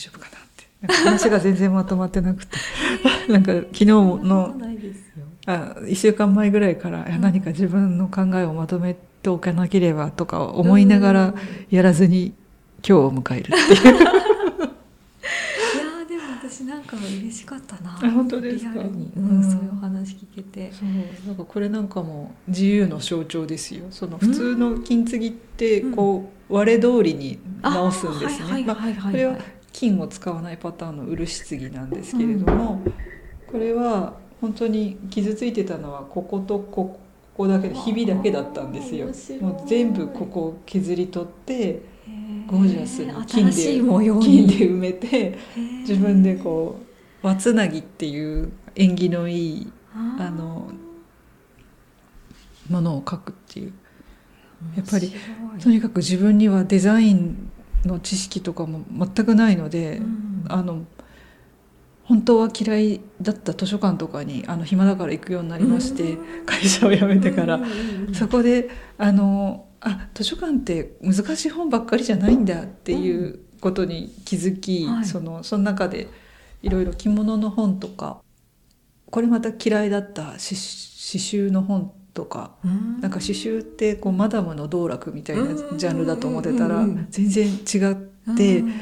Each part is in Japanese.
丈夫かなって。なんか話が全然まとまってなくて。なんか昨日のあ1週間前ぐらいから、いや何か自分の考えをまとめておかなければとか思いながらやらずに今日を迎えるっていう。いやーでも私なんか嬉しかったな。あ本当ですか？リアルに、ううんん、そういうお話聞けて。そう。なんかこれなんかも自由の象徴ですよ。その普通の金継ぎってこう割れ通りに直すんですね、まあこれは金を使わないパターンの漆継ぎなんですけれども、これは本当に傷ついてたのはこことここだけでひびだけだったんですよ。もう全部ここを削り取ってゴージャスに金で金で埋めて自分でこう和つなぎっていう縁起のいいあのものを描くっていう。やっぱりとにかく自分にはデザインの知識とかも全くないので、うん。あの本当は嫌いだった図書館とかにあの暇だから行くようになりまして、会社を辞めてから、うんうんうんそこであのあ図書館って難しい本ばっかりじゃないんだっていうことに気づき、はい。そのその中でいろいろ着物の本とかこれまた嫌いだった刺刺繍の本とかうん。なんか刺繍ってこうマダムの道楽みたいなうんジャンルだと思ってたら全然違ってうん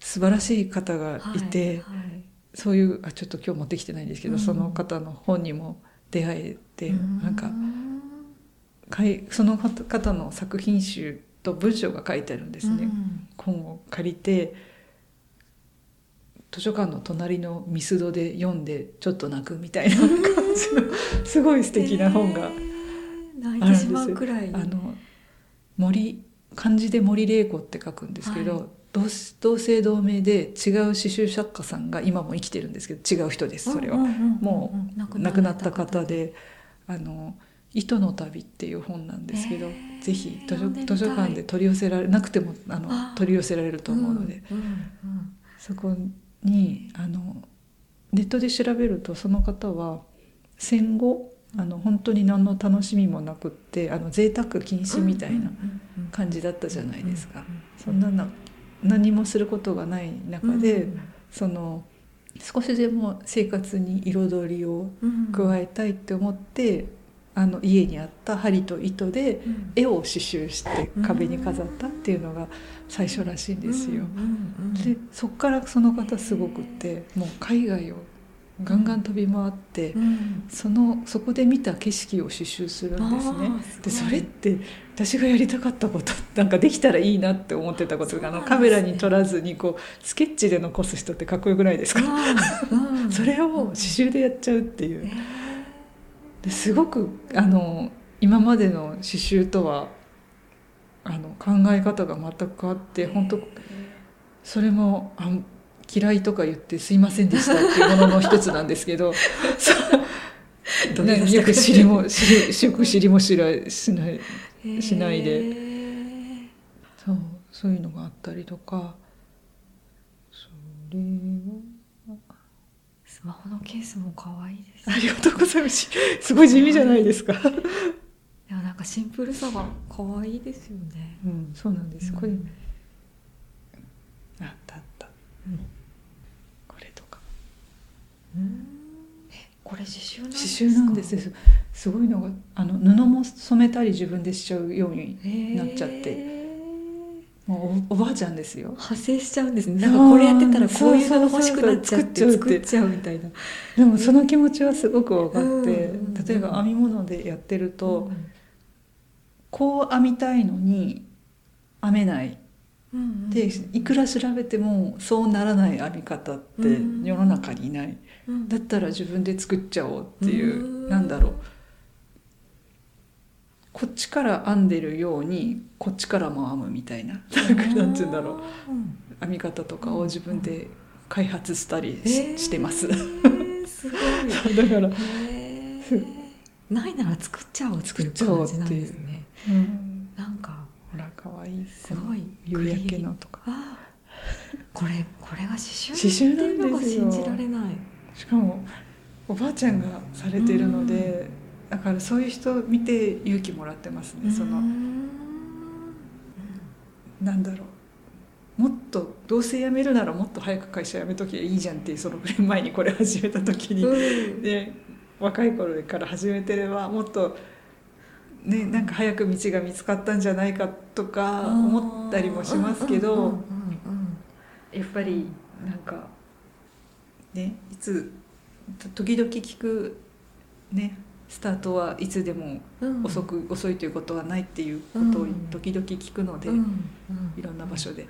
素晴らしい方がいて、はいはい。そういうあちょっと今日持ってきてないんですけど、うん。その方の本にも出会えて、うん。なんかかいその方の作品集と文章が書いてあるんですね、うん。本を借りて図書館の隣のミスドで読んでちょっと泣くみたいな感じのすごい素敵な本があるんですてしまうくらい。あの森漢字で森玲子って書くんですけど、はい。同同姓同名で違う刺繍作家さんが今も生きてるんですけど違う人ですそれは。もう亡亡くなった方で「あの糸の旅」っていう本なんですけど、へー。ぜひ図書図書館で取り寄せられなくてもあの取り寄せられると思うので、そこにあのネットで調べるとその方は戦後あの本当に何の楽しみもなくってあの贅沢禁止みたいな感じだったじゃないですか。そんなな何もすることがない中で、その少しでも生活に彩りを加えたいって思って、あの家にあった針と糸で絵を刺繍して壁に飾ったっていうのが最初らしいんですよ。でそっからその方すごくってもう海外をガンガン飛び回って、そのそこで見た景色を刺繍するんですね。でそれって私がやりたかったことなんかできたらいいなって思ってたことがあの。カメラに撮らずにこうスケッチで残す人ってかっこよくないですか、それを刺繍でやっちゃうっていうですごくあの今までの刺繍とはあの考え方が全く変わって本当それもあ嫌いとか言ってすいませんでしたっていうものの一つなんですけど そう。ねよく知りも知りよく知りも知らしないしないで。そうそういうのがあったりとか。それはスマホのケースも可愛いです。ありがとうございます。すごい地味じゃないですか、いやなんかシンプルさが可愛いですよね。うん、そうなんです。これ。うんあったあった。これとか。これ刺繍なんで刺すか？繍なんです。すすごいのがあの布も染めたり自分でしちゃうようになっちゃって。てもうおおばあちゃんですよ。派生しちゃうんですね。なんかこれやってたらこういうの欲しくなっちゃって作っちゃうみたいな。でもその気持ちはすごく分かって、うん例えば編み物でやってると、こう編みたいのに編めない。でいくら調べてもそうならない編み方ってうん世の中にいない、だったら自分で作っちゃおうっていう、うん。なんだろうこっちから編んでるようにこっちからも編むみたいな。なんかなんて言うんだろう。編み方とかを自分で開発したりし,、してます。だすごい。から、へー。ないなら作っちゃおう作っちゃおう感っていうね。うん、なんかほらかわいいすごい。夕焼けのとか。あこれこれが刺繍刺繍っていうのがなんですよ信じられない。しかもおばあちゃんがされてるので、だからそういう人見て勇気もらってますね、そのうんなんだろう。もっとどうせ辞めるならもっと早く会社辞めときゃいいじゃんっていうその5年前にこれ始めた時に、うん。で若い頃から始めてればもっと、ね、なんか早く道が見つかったんじゃないかとか思ったりもしますけど、うんうんうん。やっぱりなんかねいつ時々聞くねスタートはいつでもうん。うん遅く、遅いということはないっていうことをうん時々聞くので、うん。うん。いろんな場所で。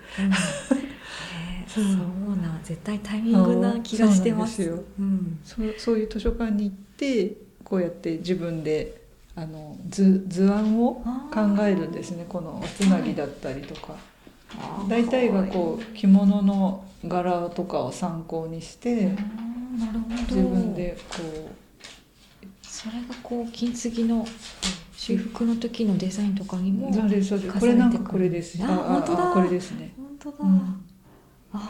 そ そう。うな絶対タイミングな気がしてます。よ。うん。そうそういう図書館に行ってこうやって自分であの図図案を考えるんですね。このおつなぎだったりとか。大体がこう着物の柄とかを参考にして自分でこそれがこう金継ぎの修復の時のデザインとかにもうそうですそうです重ねてこれなんかこれです。あ本当だ。これですね、本当だ、うん。ああなる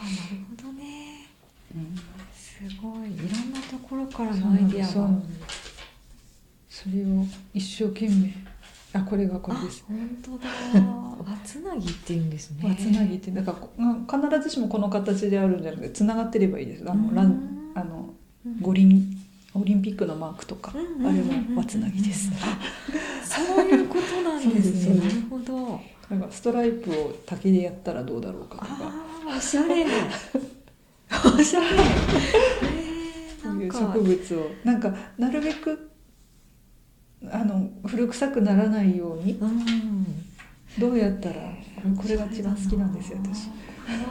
ほどね。うん。すごい。いろんなところからのアイディアが。それを一生懸命。あこれがこれです。あ本当だ。わつなぎって言うんですね。まあつなぎってだから必ずしもこの形であるんじゃなくてつながってればいいです。あのランあの五輪オリンピックのマークとか、うんあれもわつなぎです。そういうことなんですね。なるほど。なんかストライプを竹でやったらどうだろうかとか。ああおしゃれ。おしゃれ。えー、そういう植物を。なんかなるべくあの古臭くならないように。うん。どうやったらこれが一番好きなんですよ私。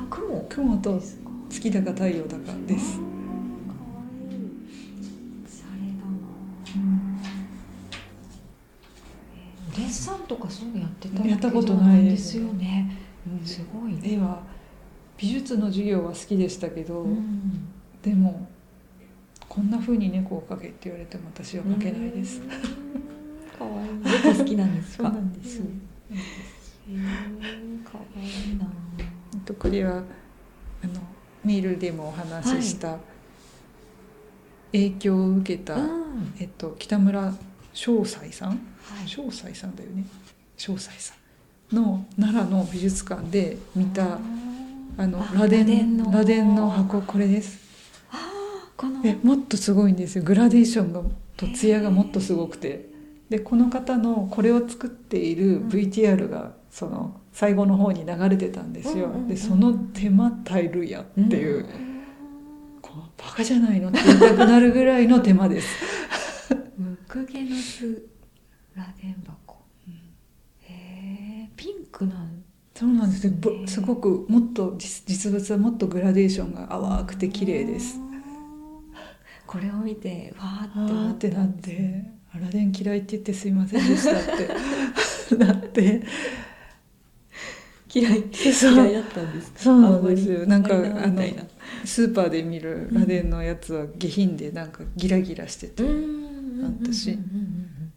雲。雲と月だか太陽だかですデッサンとかそういうのやってたやったことないでですすよね。すごい絵は美術の授業は好きでしたけど、うん。でもこんな風に猫を描けって言われても私は描けないです、うん。かわい。い猫好きなんですか？そうなんですうん。へーかわいいなとこれはあのメールでもお話しした、影響を受けた、うん。えっと、北村正斎さん？はい。正斎さんだよね。正斎さんの奈良の美術館で見たあのあ螺鈿螺鈿の。箱これです。えもっとすごいんですよ。グラデーションがと艶がもっとすごくて。でこの方のこれを作っているうん。VTR がその最後の方に流れてたんですよ、でその手間たるやっていう、ん。こうバカじゃないのって言いたくなるぐらいの手間ですムクゲノス螺鈿箱。へえピンクなんそうなんですよぼねすごくもっと実実物はもっとグラデーションが淡くて綺麗です。これを見てわーあってーってなって「アラデン嫌いって言ってすいませんでした」って。なって。嫌い嫌いだったんですか？そうなんですよ。あなんかあのスーパーで見る螺鈿のやつは下品でなんかギラギラしてて、うん私。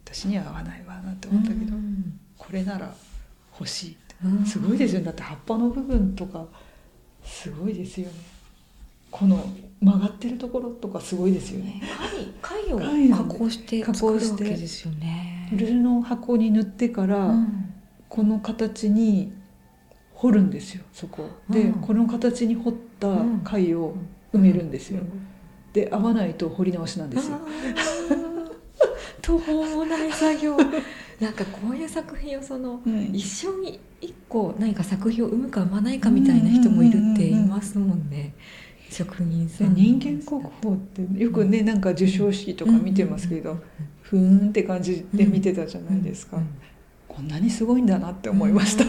私には合わないわなって思ったけど、うんこれなら欲しいすごいですよね。だって葉っぱの部分とかすごいですよね。この曲がってるところとかすごいですよね。ね貝貝を加工して加工してですよね。布の箱に塗ってから、うん。この形に掘るんですよそこ。で、うん。この形に掘った貝を埋めるんですよ、で合わないと掘り直しなんですよ途方もない作業。なんかこういう作品をそのうん一生に一個何か作品を生むか生まないかみたいな人もいるって言いますもんね。職人さでん。人間国宝ってよくねなんか授賞式とか見てますけど、ふーんって感じで見てたじゃないですか、うん。こんなにすごいんだなって思いました、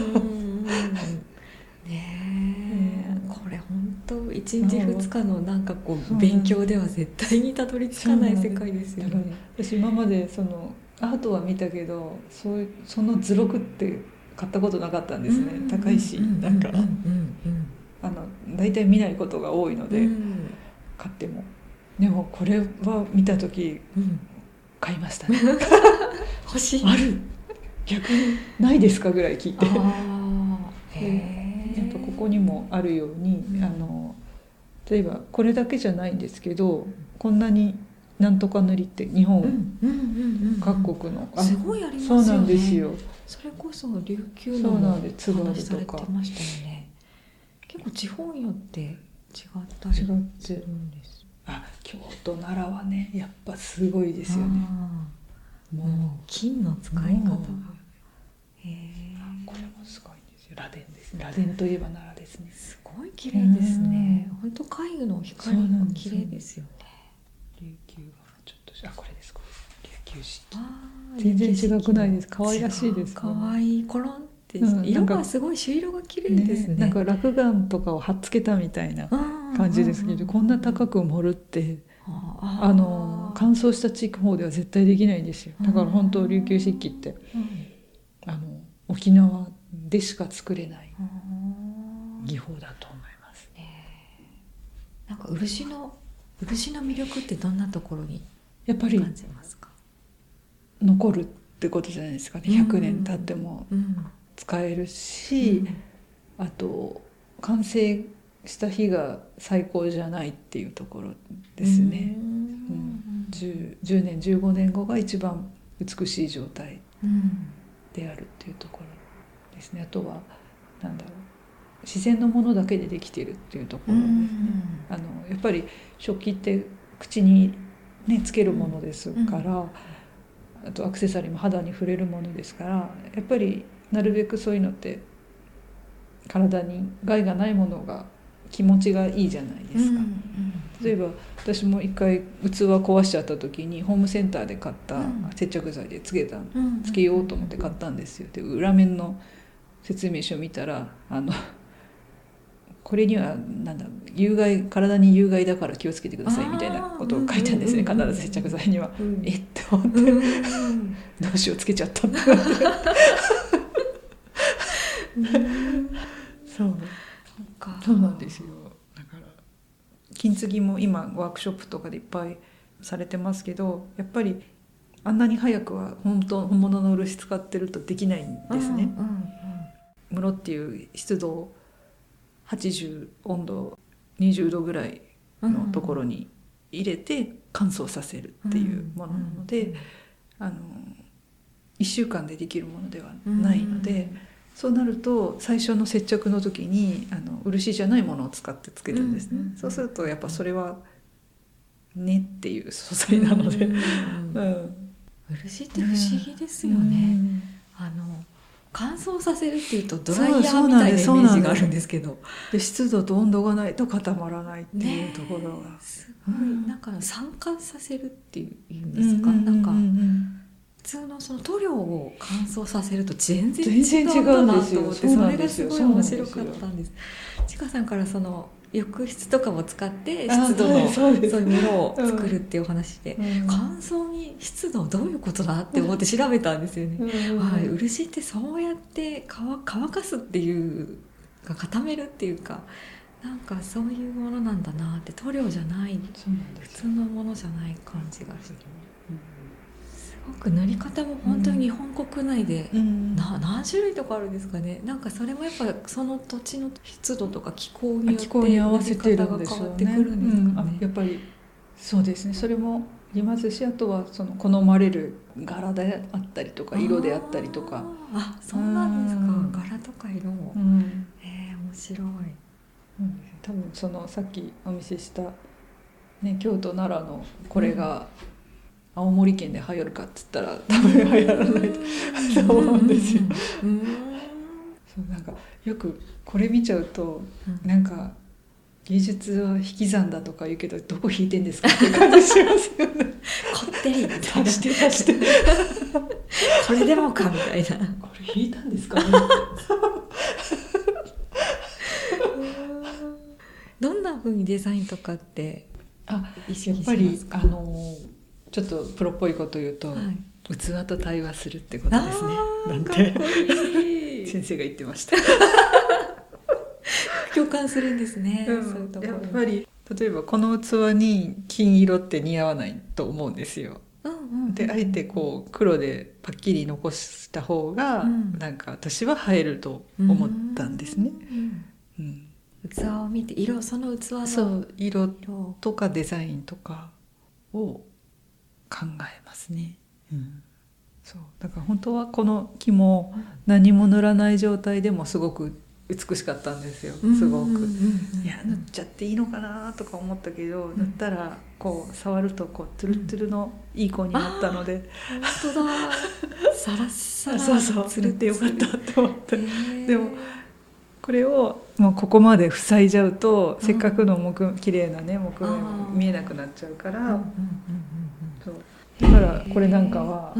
1日2日のなんかこう勉強では絶対にたどり着かない世界ですよね。私今までそのアートは見たけどそういうその図録って買ったことなかったんですね、うん、高いしなんかうん。うんあの大体見ないことが多いので、うん、買っても。でもこれは見た時、うん、買いましたね。欲しい。ある。逆にないですかぐらい聞いて。あへえここにもあるように、あの例えばこれだけじゃないんですけどこんなになんとか塗りって日本。各国の、あすごいありますよね。そうなんですよ。それこそ琉球の話しされてましたよね。結構地方によって違ったりす違るんです。あ京都奈良はねやっぱすごいですよね。もう。金の使い方が。へえこれもすごいんですよ。螺鈿です。螺鈿といえば奈良ですね。すごい綺麗ですね本当貝の光が綺麗ですよね。琉球はちょっとあこれですこれ琉球漆器あー全然違くないです。可愛らしいです。ね可愛いコロンってうん色がすごい朱色が綺麗ですね。なんか落雁とかを貼っつけたみたいな感じですけどこんな高く盛るってああの乾燥した地域方では絶対できないんですよ。だから本当琉球漆器ってあの沖縄でしか作れない技法だとなんか漆の漆の魅力ってどんなところにやっぱり感じますか？残るってことじゃないですかね。うん。100年経ってもうん使えるし、あと完成した日が最高じゃないっていうところですね、ううん。ん 10, 10年15年後が一番美しい状態うん。であるっていうところですね。あとはなんだろう自然のものだけでできているっていうところですね、あのやっぱり食器って口に、ね、つけるものですから、あとアクセサリーも肌に触れるものですからやっぱりなるべくそういうのって体に害がないものが気持ちがいいじゃないですか。例えば私も一回器壊しちゃった時にホームセンターで買ったうん。接着剤でつけたうん。つけようと思って買ったんですよ。で裏面の説明書見たらあのこれにはなんだ有害体に有害だから気をつけてくださいみたいなことを書いたんですね。必ず接着剤には。うん。えって思ってうん。どうしようつけちゃったんだなって。そう。か。そうなんですよ。だから金継ぎも今ワークショップとかでいっぱいされてますけどやっぱりあんなに早くは本当本物の漆使ってるとできないんですね。うんうん室っていう湿度80温度20度ぐらいうんのところに入れて乾燥させるっていうものなので、あの1週間でできるものではないので、そうなると最初の接着の時にあの漆じゃないものを使ってつけるんですね、うんうんそうするとやっぱそれはねっていう素材なので、うんうん漆って不思議ですよね、あの乾燥させるっていうとドライヤーみたいなイメージがあるんですけど。で湿度と温度がないと固まらないっていうところが。すごいうんなんか酸化させるっていうんですか、なんか普通のその塗料を乾燥させると全然違うんだなと思ってそれがすごい面白かったんです。ちかさんからその浴室とかも使ってあ湿度のはいそういうものを作るっていうお話で、うん。乾燥に湿度どういうことだって思って調べたんですよね、はい、漆ってそうやって乾乾かすっていうか固めるっていうかなんかそういうものなんだなって塗料じゃない普通のものじゃない感じがしてすごく塗り方も本当に日本国内で、うん。な何種類とかあるんですかね。なんかそれもやっぱその土地の湿度とか気候によって。塗り方が変わってくるんですかうん。あねやっぱりそうですね。それもありますし、あとはその好まれる柄であったりとか色であったりとか。あそうなんですか。うん。柄とか色も、うん。えー、面白い。多分そのさっきお見せしたね京都奈良のこれが青森県で流行るかっつったら多分流行らないと思うんですよ。そうなんかよくこれ見ちゃうとうんなんか芸術は引き算だとか言うけどどこ引いてんですかって感じしますよね。こってりみたいな足して足して。これでもかみたいなこれ引いたんですか？ね。どんな風にデザインとかってあ意識しやっぱますかりあのちょっとプロっぽいこと言うと、はい。器と対話するってことですね。なんて先生が言ってました。共感するんですね、そういうところ。やっぱり例えばこの器に金色って似合わないと思うんですよ。うんうんうん。であえてこう黒でパッキリ残した方が、うん。なんか私は映えると思ったんですね。うん。うん。器を見て色その器のそう色色。とかデザインとかを考えますね。うん、そう。だから本当はこの木も何も塗らない状態でもすごく美しかったんですよ。うん。すごく。うんうんうんいや塗っちゃっていいのかなとか思ったけど、ん。塗ったらこう触るとこうトゥルトゥルのいい子になったので、本当だ。サラッサラ そうそう。つ塗ってよかったって思って。へー。でもこれをもうここまで塞いじゃうと、うんせっかくの木綺麗なね木目も見えなくなっちゃうから、うんうんうんそう。だからこれなんかは、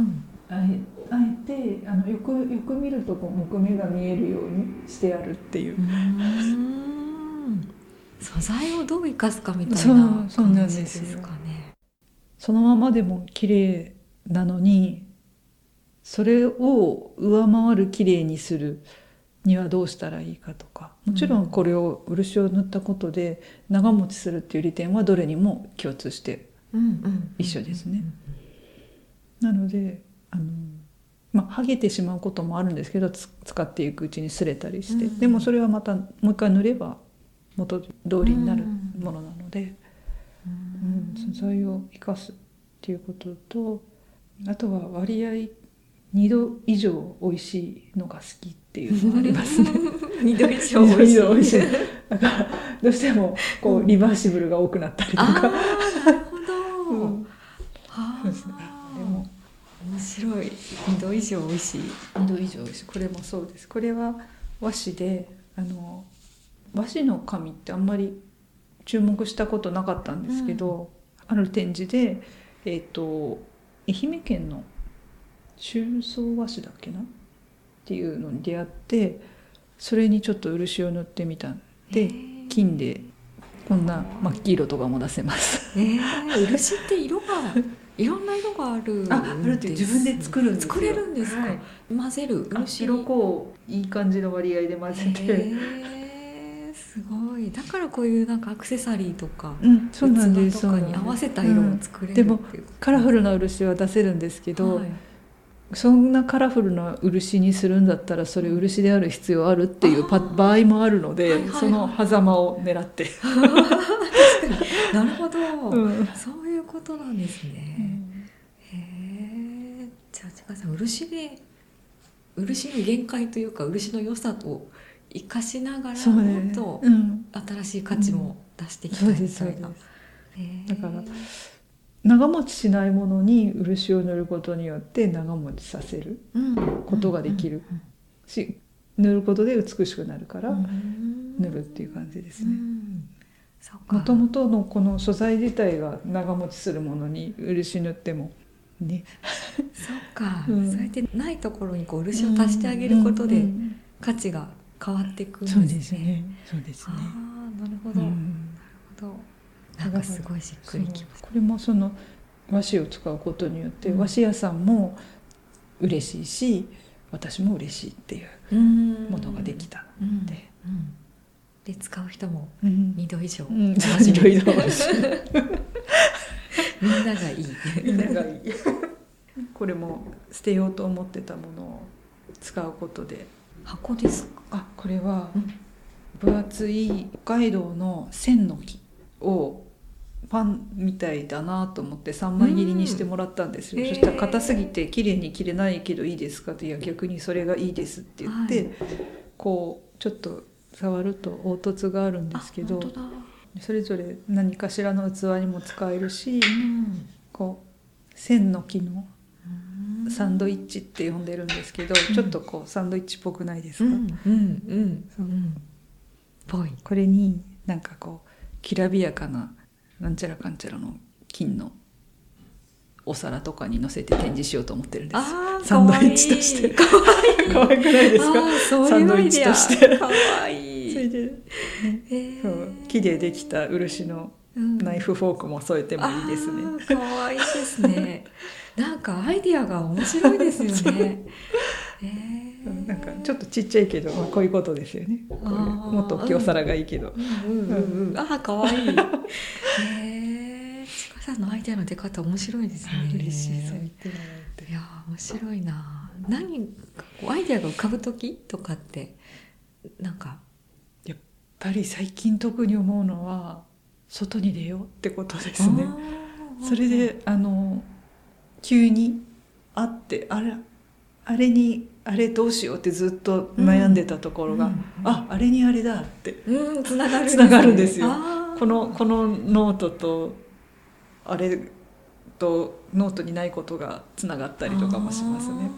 あえあえてあのよくよく見るとこう木目が見えるようにしてあるっていう。う。ん。素材をどう生かすかみたいな感じでですかね。そのままでも綺麗なのにそれを上回る綺麗にするにはどうしたらいいかとか。もちろんこれを漆を塗ったことで長持ちするっていう利点はどれにも共通して一緒ですね。なのであの、まあ、剥げてしまうこともあるんですけどつ使っていくうちに擦れたりして、うんでもそれはまたもう一回塗れば元通りになるものなので。うんうん、素材を生かすっていうこととあとは割合2度以上美味しいのが好きっていうのがありますね。二度以上美味しいい。だからどうしてもこうリバーシブルが多くなったりとか。なるほど。うんあそうですねあでも面白い二度以上美味しい。2度以上美味しい。これもそうです。これは和紙であの和紙の紙ってあんまり注目したことなかったんですけど、ある展示で、えー、と愛媛県の中層和紙だっけな？っていうのに出会ってそれにちょっと漆を塗ってみたんで金でこんな真っ黄色とかも出せます。えー、漆って色がいろんな色があるんです。ああるって自分で作るんですよ。作れるんですか、はい。混ぜる？あ漆白子をいい感じの割合で混ぜて、えー、すごい。だからこういうなんかアクセサリーとかうん、そうなんです器とかに合わせた色を作れるう、うんでもカラフルな漆は出せるんですけど、はい。そんなカラフルな漆にするんだったらそれ漆である必要あるっていう場合もあるので、はいはいはい。その狭間を狙って、なるほど、うん。そういうことなんですね、へえじゃあ千賀さん漆で漆の限界というか漆の良さを生かしながらもっとうん、新しい価値も出していきたそいうみたいな、だから長持ちしないものに漆を塗ることによって長持ちさせるうんことができる。し塗ることで美しくなるからうん。塗るっていう感じですうね。ん。そっかもともとのこの素材自体が長持ちするものに漆塗っても。ね。そっか、うん。そうやってないところにこう漆を足してあげることで価値が変わっていくんですね。そうですね。そうですね。ああなるほど、なるうんほど。なんかすごいしっくりきましこれもその和紙を使うことによって、うん。和紙屋さんも嬉しいし私も嬉しいっていうた。うん。ものができたうんので、うんで使う人もうん。二度以上、うん、楽しめる。いろいろみんながいい。みんながいい。これも捨てようと思ってたものを使うことで。箱ですか？あこれはうん。分厚い北海道の千の木をパンみたいだなと思って3枚切りにしてもらったんですよ、うん。そしたら硬すぎて綺麗に切れないけどいいですかって「いや逆にそれがいいです」って言って、はい。こうちょっと触ると凹凸があるんですけどそれぞれ何かしらの器にも使えるしうん。こう千の木のうん。サンドイッチって呼んでるんですけど、うん。ちょっとこうサンドイッチっぽくないですか、うんうんうんうん。ぽい。これになんかこうきらびやかななんちゃらかんちゃらの金のお皿とかに乗せて展示しようと思ってるんです。ああサンドイッチとして。かわいい。可愛くないですか？サンドイッチとして。かわいい。それで、木でできた漆のうん。ナイフフォークも添えてもいいですね、可愛いですね。なんかアイディアが面白いですよね。えー。なんかちょっとちっちゃいけど、まあ、こういうことですよね。もっと大きいお皿がいいけど。あー可愛い。へえ。さんのアイデアの出方面白いですね。嬉しいそう言ってもらえて。いやー面白いな。何かこうアイデアが浮かぶ時とかってなんか？やっぱり最近特に思うのは外に出ようってことですね。それであの急に会ってあれあれにあれどうしようってずっと悩んでたところが、うんうんああれにあれだってうんつながるつながるんですよ。このこのノートとあれとノートにないことがつながったりとかもしますね。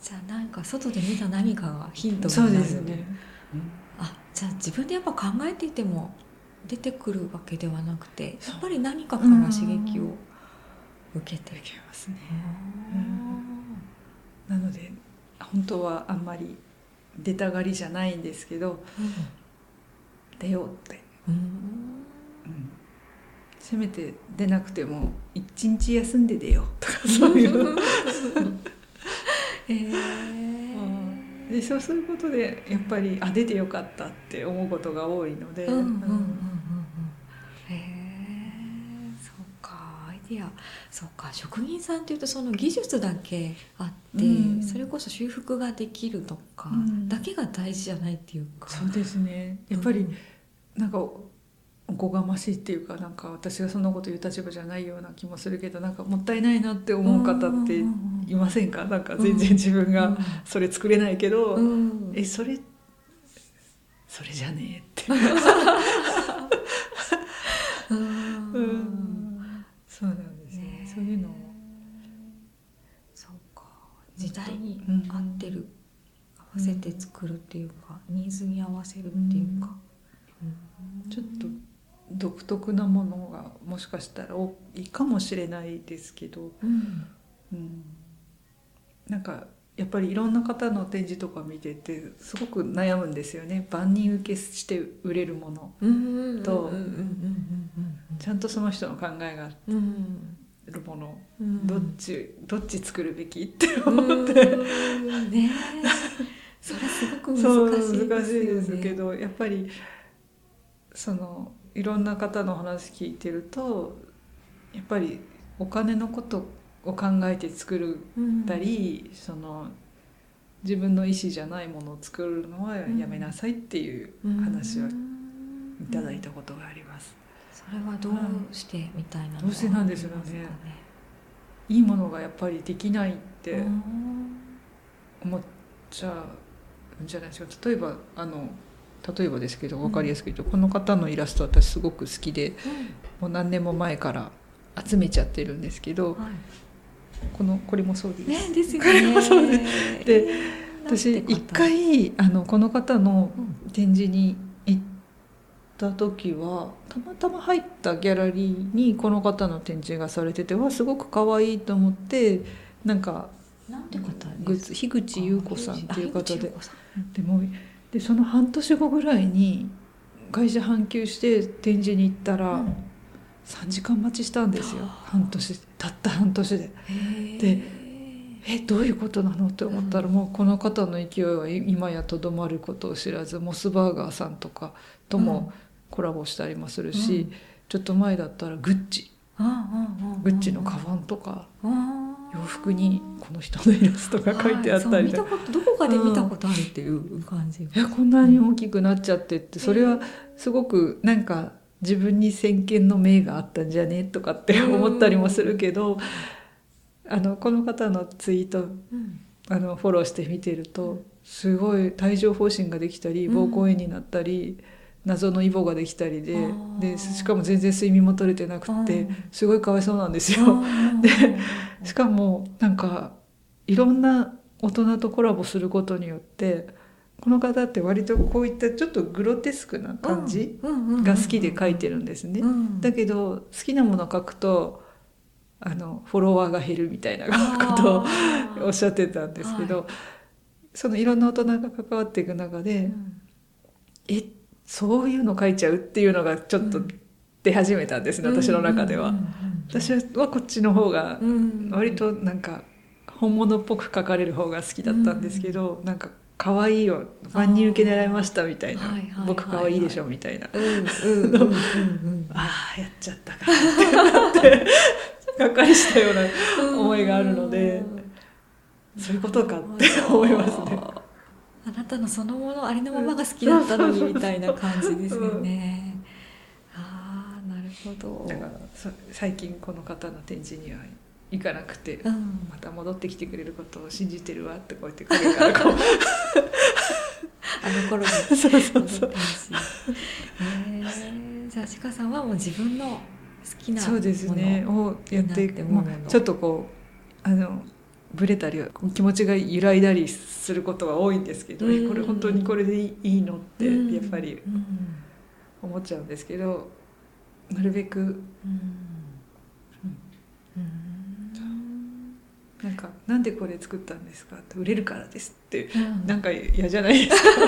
じゃあなんか外で見た何かがヒントにそうなるですね。あじゃあ自分でやっぱ考えていても出てくるわけではなくてやっぱり何かから刺激を受けて。できますね。あなので本当はあんまり出たがりじゃないんですけど出ようって、ーうんせめて出なくても一日休んで出よう。とかそういう。へー。でそうすることでやっぱりあ出てよかったって思うことが多いので、うんうんうんうんうん。うん。へえそうか。アイディア。そうか。職人さんっていうとその技術だけあって、うん。それこそ修復ができるとか、うん。だけが大事じゃないっていうか。そうですね。やっぱりなんかおおこがましいっていうかなんか私がそんなこと言う立場じゃないような気もするけどなんかもったいないなって思う方っていませんか？なんか全然自分がそれ作れないけど、うん。えそれそれじゃねえって、うん。うん。そうなんですね。ねそういうの。をそうか。時代にうん。合ってる、合わせて作るっていうかニーズに合わせるっていうか、ちょっと独特なものがもしかしたら多いかもしれないですけど、うん。うん、なんかやっぱりいろんな方の展示とか見ててすごく悩むんですよね。万人受けして売れるもの。うん。とちゃんとその人の考えがあるもの、うん。どっちどっち作るべきってうん思って、うん。ね。それすごく難しい難しいですけどどやっぱりそのいろんな方の話聞いてるとやっぱりお金のことを考えて作るたり、その自分の意思じゃないものを作るのはやめなさいっていう話をいただいたことがあります。それはどうしてみたいなのはどうしてなんでしょうね。いいものがやっぱりできないってうん。思っちゃうんじゃないですか。例えばあの例えばですけど分かりやすく言うと、この方のイラスト私すごく好きでもう何年も前から集めちゃってるんですけどはい。このこれもそうです。ねですよ これもそうねでえー私一回あのこの方のうん。展示に行った時はたまたま入ったギャラリーにこの方の展示がされててわすごく可愛いと思ってなんかなんて方グッズ樋口優子さんっていう方で。でもでその半年後ぐらいに会社半休して展示に行ったらうん。3時間待ちしたんですよ。半年たった半年で。でえどういうことなの？って思ったら、うん。もうこの方の勢いは今やとどまることを知らずモスバーガーさんとかともコラボしたりもするし、うん。ちょっと前だったらグッチ。うんうんうんうんグッチのカバンとか。あー洋服にこの人のイラストが書いてあったりで、はいそう見たことどこかで見たことあるっていう感じ、いやこんなに大きくなっちゃってってそれはすごくなんか自分に先見の明があったんじゃねとかって思ったりもするけど、あのこの方のツイートうん。あのフォローして見てるとすごい帯状疱疹ができたりうん。膀胱炎になったり、謎のイボができたりででしかも全然睡眠も取れてなくてうんすごいかわいそうなんですあよ。ー。でしかもなんかいろんな大人とコラボすることによってこの方って割とこういったちょっとグロテスクな感じが好きで描いてるんですね。うん。だけど好きなものを描くとあのフォロワーが減るみたいなことをおっしゃってたんですけど、はそのいろんな大人が関わっていく中で、うん。えそういうの書いちゃうっていうのがちょっと出始めたんですね、私の中では。うんうんうん私はこっちの方がうん。割となんか本物っぽく書かれる方が好きだったんですけど、なんか可愛いよ万人受け狙いましたみたいなはい僕可愛いでしょみたいな、うんうんうんうんうん。ああやっちゃったかってなってがっかりしたような思いがあるのでそういうことかって思いますね。あなたのそのものありのままが好きだったのにみたいな感じですよね。ああなるほど。だからそ最近この方の展示には行かなくて、うん。また戻ってきてくれることを信じてるわってこうやって影からこう あの頃に。そえじゃあちかさんはもう自分の好きなものそうですね。をやっていいなって思うもちょっとこうあのブレたり気持ちが揺らいだりすることが多いんですけど、うん。えこれ本当にこれでいいのってうん。やっぱりうん。思っちゃうんですけどなるべく。うん。うん。なんか「なんでこれ作ったんですか?」って「売れるからです」ってうん。なんか嫌じゃないですか？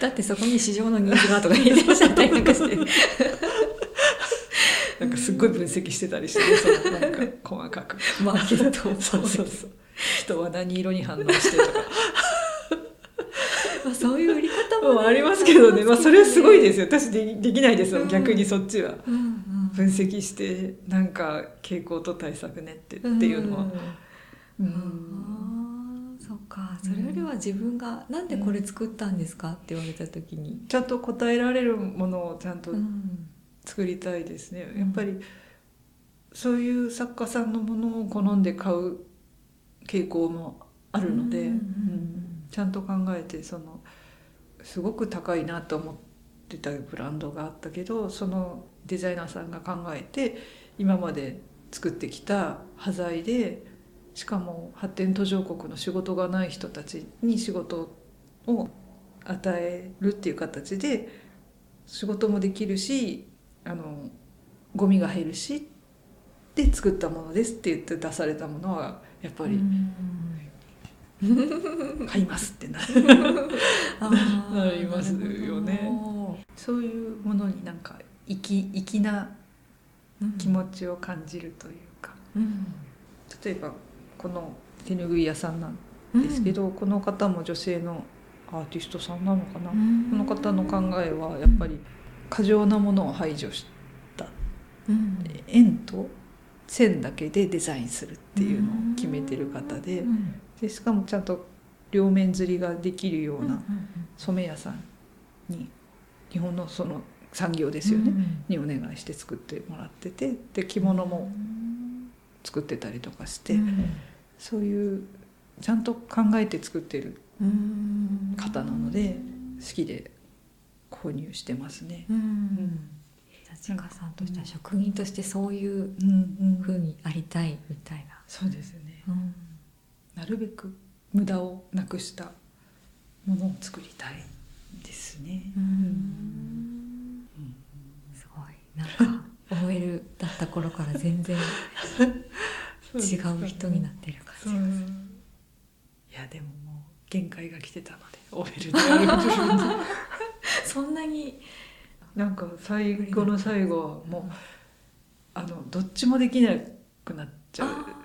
だってそこに市場のニーズがとか言ってらっしゃったりなんかして。なんかすっごい分析してたりして、そのなんか細かく。マーケットをそうそうそう。人は何色に反応してとかまあそういう売り方ももありますけどね、まあ、それはすごいですよ。私でできないですよ、うん。逆にそっちは。うんうん。分析してなんか傾向と対策ねってっていうのは、うん。うん。そっか。それよりは自分が「なんでこれ作ったんですか?」って言われた時に、ちゃんと答えられるものをちゃんとうん。作りたいですね、うん。やっぱりそういう作家さんのものを好んで買う傾向もあるので、うん。ちゃんと考えてそのすごく高いなと思ってたブランドがあったけどそのデザイナーさんが考えて今まで作ってきた端材でしかも発展途上国の仕事がない人たちに仕事を与えるっていう形で仕事もできるしあのゴミが減るしで作ったものですって言って出されたものはやっぱり買いますってな なりますよね。そういうものになんか粋粋など気持ちを感じるというか。うん。例えばこの手ぬぐい屋さんなんですけど、この方も女性のアーティストさんなのかな、うん。この方の考えはやっぱり過剰なものを排除した。うん。円と線だけでデザインするっていうのを決めてる方で。うんでしかもちゃんと両面釣りができるようなうん染め屋さんに日本のその産業ですよね、うんにお願いして作ってもらっててで着物も作ってたりとかして、そういうちゃんと考えて作ってるうん方なので好きで購入してますね。うん。立川さんとしては職人としてそういううんうにありたいみたいな、そうですね。うんなるべく無駄をなくしたものを作りたいですね。すごい。なんか OL だった頃から全然 違う人になってるそう感いやでももう限界が来てたので OL である自分に。じ そんなになんか最後の最後はもうあのどっちもできなくなっちゃう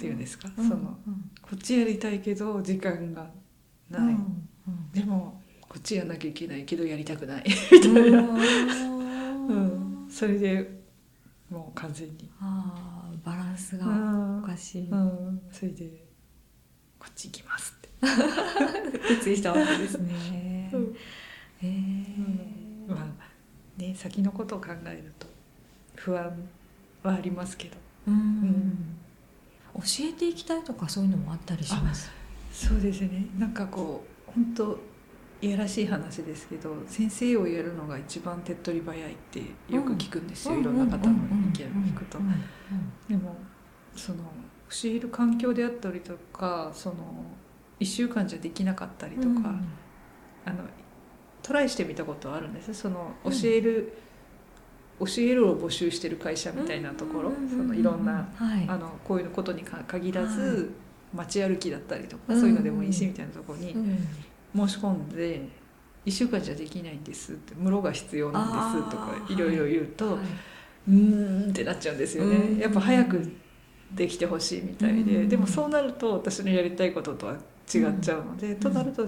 っていうんですか、うんそのこっちやりたいけど時間がない、でもこっちやんなきゃいけない。けどやりたくない。みたいな、うん、それでもう完全に、あーバランスがうん。おかしい、うん、それでこっち行きますって、決意したわけですね。うん。へー。まあね先のことを考えると不安はありますけど。うん教えていきたいとかそういうのもあったりします？そうですねなんかこう本当いやらしい話ですけど先生をやるのが一番手っ取り早いってよく聞くんですよ、いろんな方の意見を聞くと。うんうんでもその教える環境であったりとかその1週間じゃできなかったりとか、うんあのトライしてみたことはあるんですその教える、教えるを募集してる会社みたいなところ、そのいろんな、はい。あのこういうことにか限らず、はい。街歩きだったりとか、うんそういうのでもいいしみたいなところにうん。申し込んで「1週間じゃできないんです」って「室が必要なんです」とかいろいろ言うと、はうーんってなっちゃうんですよね、うんやっぱ早くできてほしいみたいで、うんでもそうなると私のやりたいこととは違っちゃうので、となると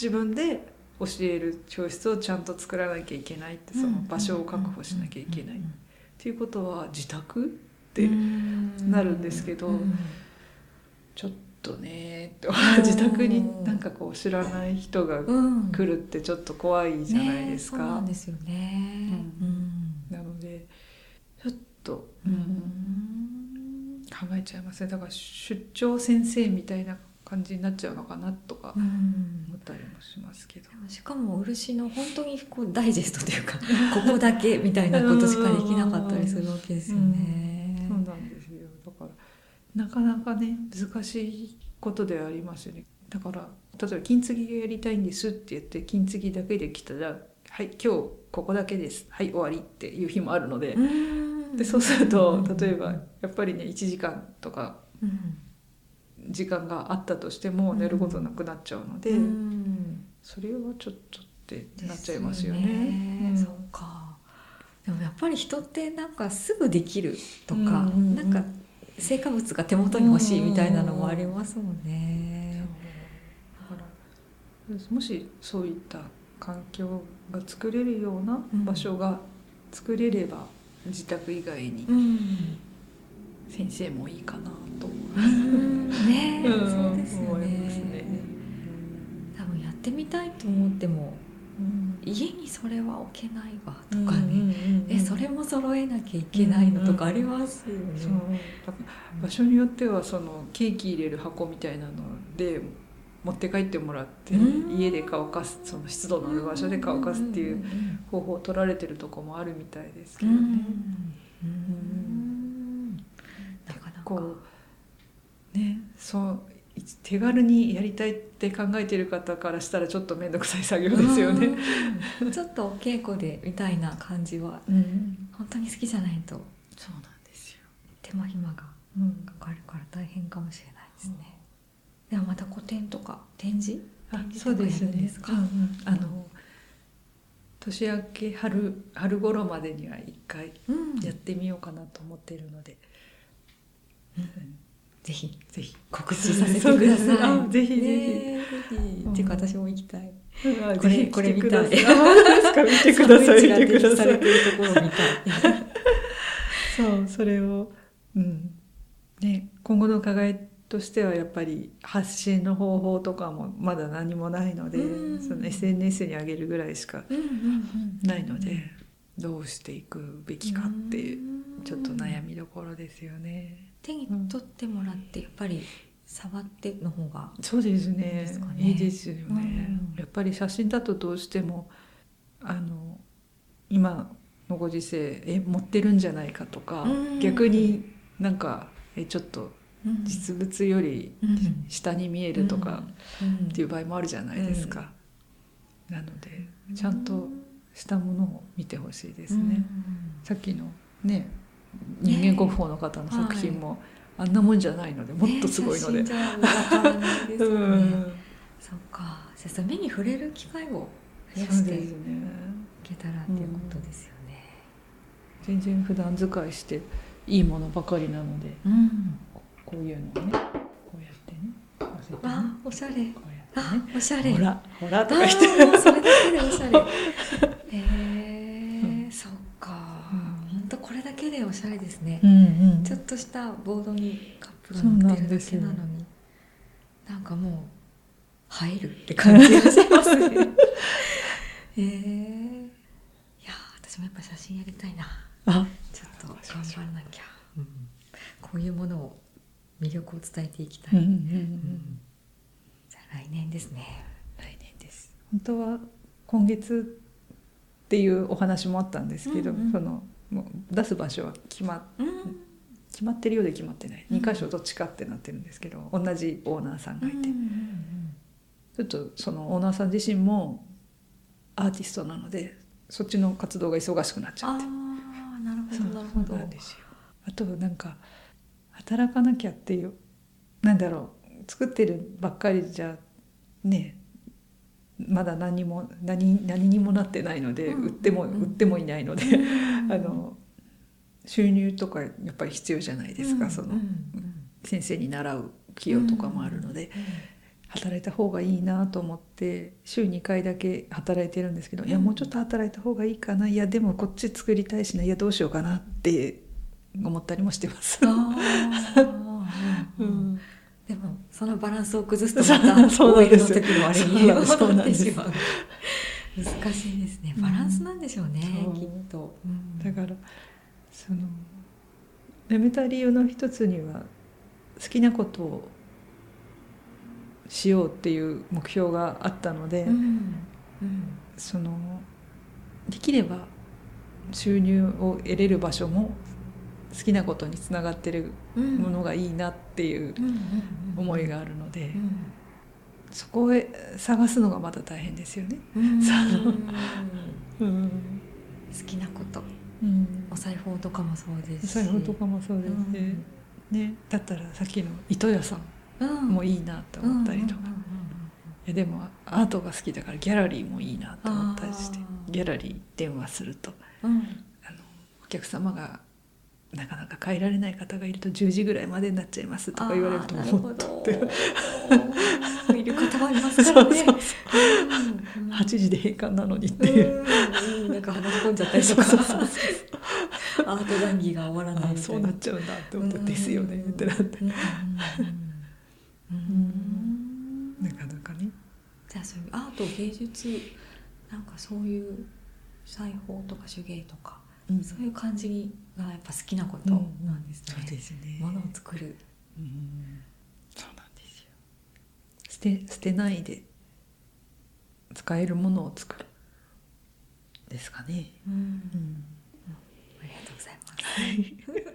自分で教える教室をちゃんと作らなきゃいけないってその場所を確保しなきゃいけない、っていうことは自宅ってなるんですけどうん。ちょっとね 自宅になんかこう知らない人がうん。来るってちょっと怖いじゃないですか。ねそうなんですよね。うん。なのでちょっと、ううんん。考えちゃいますね。だから出張先生みたいな感じになっちゃうのかなとかうん。思ったりもしますけど。でもしかも漆の本当にこうダイジェストというか ここだけみたいなことしかできなかったりするわけですよね。そうなんですよ。だからなかなかね難しいことではありますよね。だから例えば金継ぎがやりたいんですって言って金継ぎだけで来たら「はい今日ここだけです。はい終わり」っていう日もあるので。うん。でそうするとうん。例えばやっぱりね1時間とかうん時間があったとしても寝ることなくなっちゃうので、うん。それはちょっとってなっちゃいますよですね。うん。そうか。でもやっぱり人ってなんかすぐできるとか、うんうんうん。なんか成果物が手元に欲しいみたいなのもありますもんね。だからもしそういった環境が作れるような場所が作れれば、自宅以外にうん。先生もいいかなと、ね。え、うん。そうですよね。ね多分やってみたいと思ってもうん。家にそれは置けないわとうんかね、うんうん。えそれも揃えなきゃいけないのとかありますよね。そう。だから場所によってはそのケーキ入れる箱みたいなので持って帰ってもらって、うん。家で乾かすその湿度のある場所で乾かすっていう方法を取られてるとこもあるみたいですけどね。うん。うん。なかなか。こうねそう手軽にやりたいって考えてる方からしたらちょっと面倒くさい作業ですよね。うん。ちょっとお稽古でみたいな感じは。うん、本当に好きじゃないと。そうなんですよ。手間暇がうん、かかるから大変かもしれないですね。ではまた個展とか展示？あ展示そうとかるんです。か？うんうん。あの年明け春春頃までには一回うん。やってみようかなと思っているので、ぜひぜひ告知させてください。あぜひぜひ。ぜひ。ていうか私も行きたい。ここれこれ見たい。見てください。見てください。てるところを見たい。そうそれを、うん。ね、今後の課題としてはやっぱり発信の方法とかもまだ何もないので、うん。その SNS に上げるぐらいしかないので、どうしていくべきかっていうちょっと悩みどころですよね。手に取ってもらってやっぱり触っての方がそうですね。いいですよね、うん。やっぱり写真だとどうしてもあの今のご時世え持ってるんじゃないかとか、うん。逆になんかえちょっと実物よりうん。下に見えるとかうん。っていう場合もあるじゃないですか、なのでちゃんとしたものを見てほしいですね、さっきのね人間国宝の方の作品も、あんなもんじゃないのでもっとすごいので、ね写真じゃわからないですよね。うん。そう目に触れる機会を増やそうしていけたらっていうことですよね。全然普段使いしていいものばかりなのでうん。ここういうのをねこうやってねあおしゃれ。ね。あおしゃれ。ほらほらとあか言って。それだけでおしゃれ。へえうんそっかうん本当こでおしゃれですね。うんうん。ちょっとしたボードにカップが乗ってるだけなのになんかもう映えるって感じがしますね。へ えいやー私もやっぱ写真やりたいな。あちょっと頑張らなきゃ、うんこういうものを魅力を伝えていきたい、うんうんうん。うん。じゃあ来年ですね。来年です。本当は今月っていうお話もあったんですけど、うんうん。そのもう出す場所は決まうん。決まってるようで決まってない。うん。2箇所どっちかってなってるんですけど同じオーナーさんがいて、ちょっとそのオーナーさん自身もアーティストなのでそっちの活動が忙しくなっちゃあって。あなるほどなるほど。あとなんか働かなきゃっていうなんだろう作ってるばっかりじゃねまだ何も何何にもなってないので、うん。売っても、うん。売ってもいないので、うん。あの収入とかやっぱり必要じゃないですか、その先生に習う費用とかもあるので、働いた方がいいなと思って週2回だけ働いてるんですけど、いやうんもうちょっと働いた方がいいかないやでもこっち作りたいしないやどうしようかなって思ったりもしてます。うんでもそのバランスを崩すとまたそうなんですよ。そうなんです。難しいですね。バランスなんでしょうね、そう。きっと、うん。だからその辞めた理由の一つには好きなことをしようっていう目標があったので、うん。そのできれば収入を得れる場所も好きなことにつながってるうん。ものがいいなっていううんうんうん思いがあるので、うん。そこへ探すのがまた大変ですよね。好きなこと。うん。お裁縫とかもそうですし。裁縫とかもそうですね,、ね。だったらさっきの糸屋さんうん。もいいなと思ったりとか、うんうんうんうんいやでもアートが好きだからギャラリーもいいなと思ったりして。ギャラリー電話するとうん。あのお客様がなかなか帰られない方がいると10時ぐらいまでになっちゃいますとか言われるとあーなるもうほど見る方はいますか？ら ねそうう。んうん。8時で閉館なのにっていう、うなんか話し込んじゃったりとか。アート談義が終わらないそうなっちゃうんだって思ってうんですよね。ってなって。なかなかね。じゃあそういうアート芸術なんかそういう裁縫とか手芸とか、うん。そういう感じがやっぱ好きなこと。なんですね。そうですね。ものを作る。うん。そうなんですよ。捨て捨てないで使えるものを作る。ですかね、うん。うん。ありがとうございます。